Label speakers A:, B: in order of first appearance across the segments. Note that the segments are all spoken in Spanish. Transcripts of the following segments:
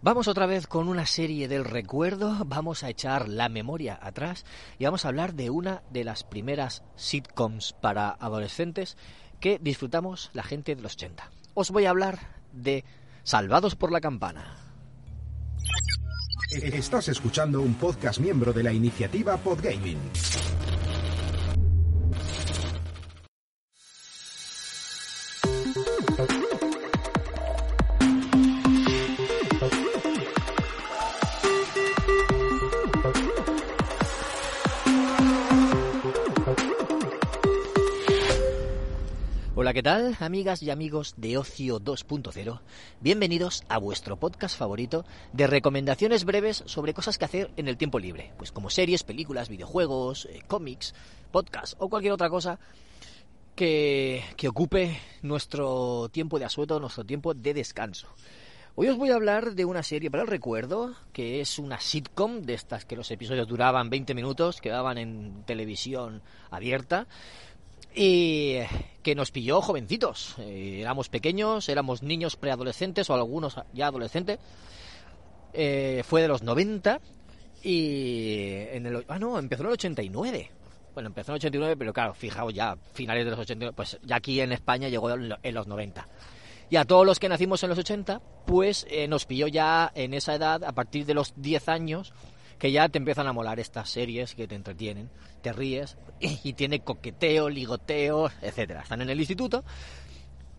A: Vamos otra vez con una serie del recuerdo, vamos a echar la memoria atrás y vamos a hablar de una de las primeras sitcoms para adolescentes que disfrutamos la gente de los 80. Os voy a hablar de Salvados por la Campana.
B: Estás escuchando un podcast miembro de la iniciativa Podgaming.
A: ¿Qué tal, amigas y amigos de Ocio 2.0? Bienvenidos a vuestro podcast favorito de recomendaciones breves sobre cosas que hacer en el tiempo libre, pues como series, películas, videojuegos, eh, cómics, podcasts o cualquier otra cosa que, que ocupe nuestro tiempo de asueto, nuestro tiempo de descanso. Hoy os voy a hablar de una serie para el recuerdo, que es una sitcom de estas que los episodios duraban 20 minutos, quedaban en televisión abierta y que nos pilló jovencitos. Eh, éramos pequeños, éramos niños preadolescentes o algunos ya adolescentes. Eh, fue de los 90 y en el ah no, empezó en el 89. Bueno, empezó en el 89, pero claro, fijaos ya, finales de los 89, pues ya aquí en España llegó en los 90. Y a todos los que nacimos en los 80, pues eh, nos pilló ya en esa edad, a partir de los 10 años, que ya te empiezan a molar estas series que te entretienen, te ríes y tiene coqueteo, ligoteo, etcétera. Están en el instituto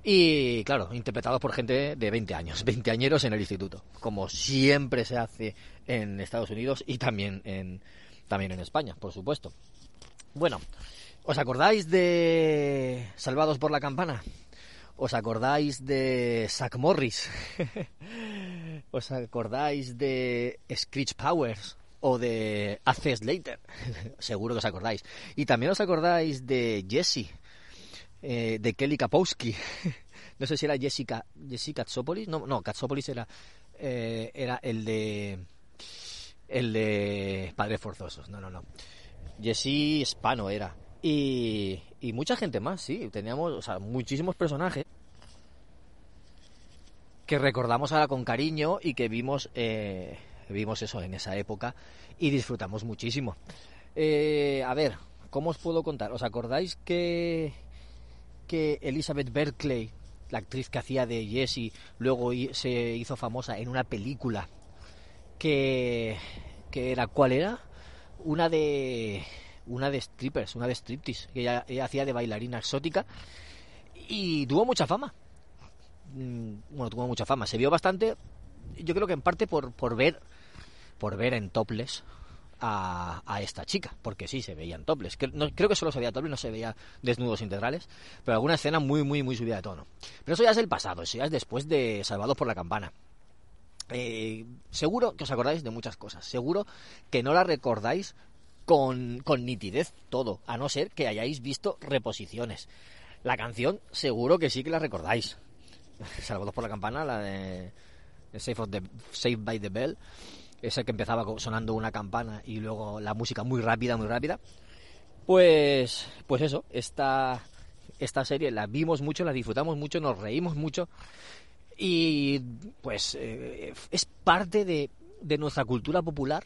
A: y, claro, interpretados por gente de 20 años, 20 añeros en el instituto, como siempre se hace en Estados Unidos y también en, también en España, por supuesto. Bueno, ¿os acordáis de Salvados por la Campana? ¿Os acordáis de Zack Morris? ¿Os acordáis de Screech Powers? O de Access Later, seguro que os acordáis. Y también os acordáis de Jesse, eh, de Kelly Kapowski. no sé si era Jessica, Jessica Katsopolis, no, no, Katsopolis era, eh, era el de el de Padres Forzosos, no, no, no. Jesse Hispano era. Y, y mucha gente más, sí, teníamos, o sea, muchísimos personajes que recordamos ahora con cariño y que vimos eh, vimos eso en esa época y disfrutamos muchísimo. Eh, a ver, ¿cómo os puedo contar? ¿Os acordáis que, que Elizabeth Berkeley, la actriz que hacía de Jessie, luego se hizo famosa en una película que, que era, ¿cuál era? Una de una de strippers, una de striptease, que ella, hacía de bailarina exótica y tuvo mucha fama. Mm, bueno, tuvo mucha fama, se vio bastante, yo creo que en parte por, por ver por ver en topless a, a, esta chica, porque sí se veían topless. creo que solo se veía topless, no se veía desnudos integrales, pero alguna escena muy, muy, muy subida de tono. Pero eso ya es el pasado, eso ya es después de Salvados por la Campana. Eh, seguro que os acordáis de muchas cosas, seguro que no la recordáis con, con nitidez todo, a no ser que hayáis visto reposiciones. La canción seguro que sí que la recordáis. Salvados por la Campana, la de Save, of the, Save by the Bell ese que empezaba sonando una campana y luego la música muy rápida, muy rápida. Pues, pues eso, esta, esta serie la vimos mucho, la disfrutamos mucho, nos reímos mucho y pues eh, es parte de, de nuestra cultura popular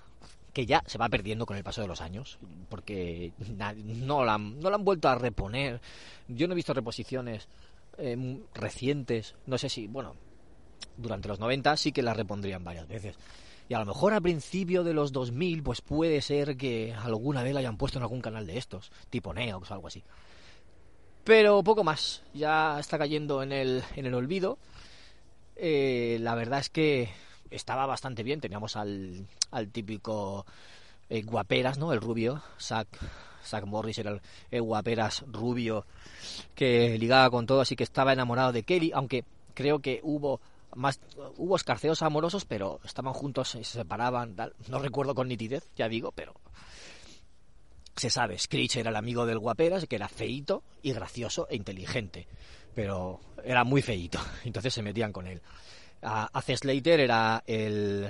A: que ya se va perdiendo con el paso de los años, porque no la, no la han vuelto a reponer. Yo no he visto reposiciones eh, recientes, no sé si, bueno, durante los 90 sí que la repondrían varias veces. Y a lo mejor a principio de los 2000, pues puede ser que alguna vez la hayan puesto en algún canal de estos, tipo Neox o algo así. Pero poco más, ya está cayendo en el, en el olvido. Eh, la verdad es que estaba bastante bien, teníamos al, al típico eh, guaperas, ¿no? El rubio, Zack, Zack Morris era el, guaperas rubio que ligaba con todo, así que estaba enamorado de Kelly, aunque creo que hubo más hubo escarceos amorosos, pero estaban juntos y se separaban. No recuerdo con nitidez, ya digo, pero se sabe. Screech era el amigo del guaperas, que era feito y gracioso e inteligente, pero era muy feito, entonces se metían con él. A, Slater era el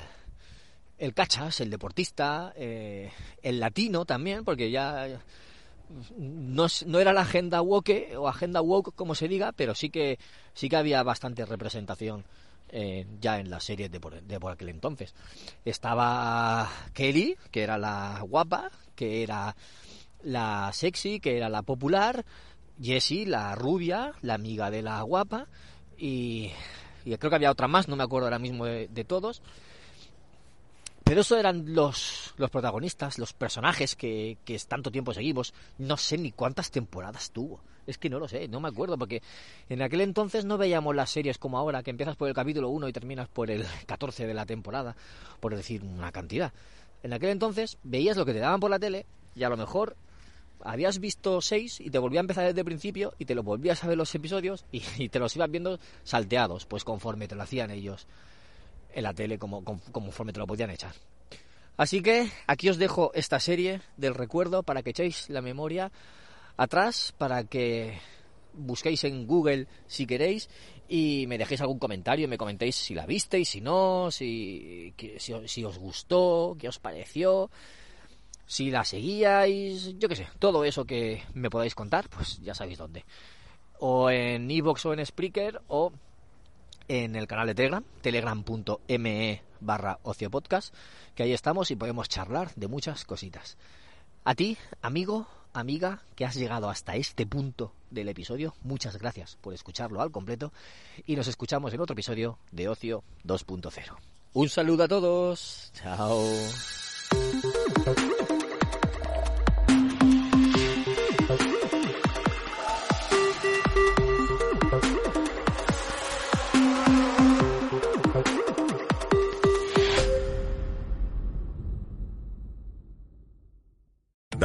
A: el cachas, el deportista, eh, el latino también, porque ya no, no, era la agenda woke o agenda woke como se diga, pero sí que sí que había bastante representación eh, ya en las series de por, de por aquel entonces. Estaba Kelly, que era la guapa, que era la sexy, que era la popular, Jessie, la rubia, la amiga de la guapa, y, y creo que había otra más, no me acuerdo ahora mismo de, de todos. Pero eso eran los, los protagonistas, los personajes que, que tanto tiempo seguimos. No sé ni cuántas temporadas tuvo. Es que no lo sé, no me acuerdo, porque en aquel entonces no veíamos las series como ahora, que empiezas por el capítulo 1 y terminas por el 14 de la temporada, por decir una cantidad. En aquel entonces veías lo que te daban por la tele y a lo mejor habías visto seis y te volvía a empezar desde el principio y te lo volvías a ver los episodios y, te los ibas viendo salteados, pues conforme te lo hacían ellos en la tele, como, conforme te lo podían echar. Así que aquí os dejo esta serie del recuerdo para que echéis la memoria atrás, para que busquéis en Google si queréis y me dejéis algún comentario, me comentéis si la visteis, si no, si, si, os gustó, qué os pareció, si la seguíais, yo qué sé, todo eso que me podáis contar, pues ya sabéis dónde. O en Evox o en Spreaker o en el canal de Telegram, telegram.me barra ociopodcast, que ahí estamos y podemos charlar de muchas cositas. A ti, amigo, amiga, que has llegado hasta este punto del episodio, muchas gracias por escucharlo al completo y nos escuchamos en otro episodio de Ocio 2.0. Un saludo a todos. Chao.